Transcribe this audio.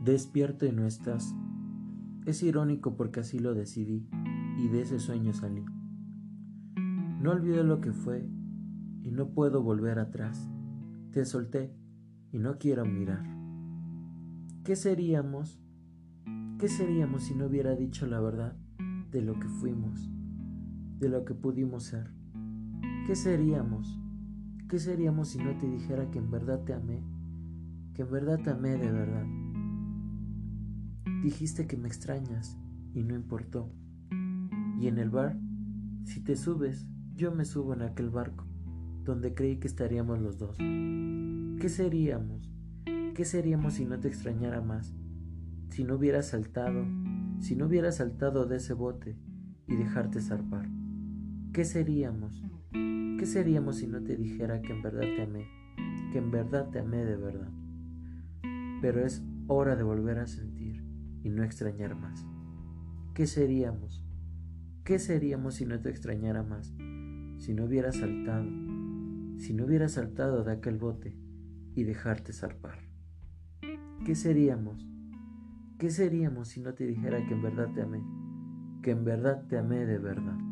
Despierto y no estás. Es irónico porque así lo decidí y de ese sueño salí. No olvidé lo que fue y no puedo volver atrás. Te solté y no quiero mirar. ¿Qué seríamos? ¿Qué seríamos si no hubiera dicho la verdad de lo que fuimos, de lo que pudimos ser? ¿Qué seríamos? ¿Qué seríamos si no te dijera que en verdad te amé? Que en verdad te amé de verdad. Dijiste que me extrañas y no importó. Y en el bar, si te subes, yo me subo en aquel barco, donde creí que estaríamos los dos. ¿Qué seríamos? ¿Qué seríamos si no te extrañara más? Si no hubieras saltado, si no hubieras saltado de ese bote y dejarte zarpar. ¿Qué seríamos? ¿Qué seríamos si no te dijera que en verdad te amé? Que en verdad te amé de verdad. Pero es hora de volver a sentir y no extrañar más. ¿Qué seríamos? ¿Qué seríamos si no te extrañara más? Si no hubiera saltado, si no hubiera saltado de aquel bote y dejarte zarpar. ¿Qué seríamos? ¿Qué seríamos si no te dijera que en verdad te amé? Que en verdad te amé de verdad.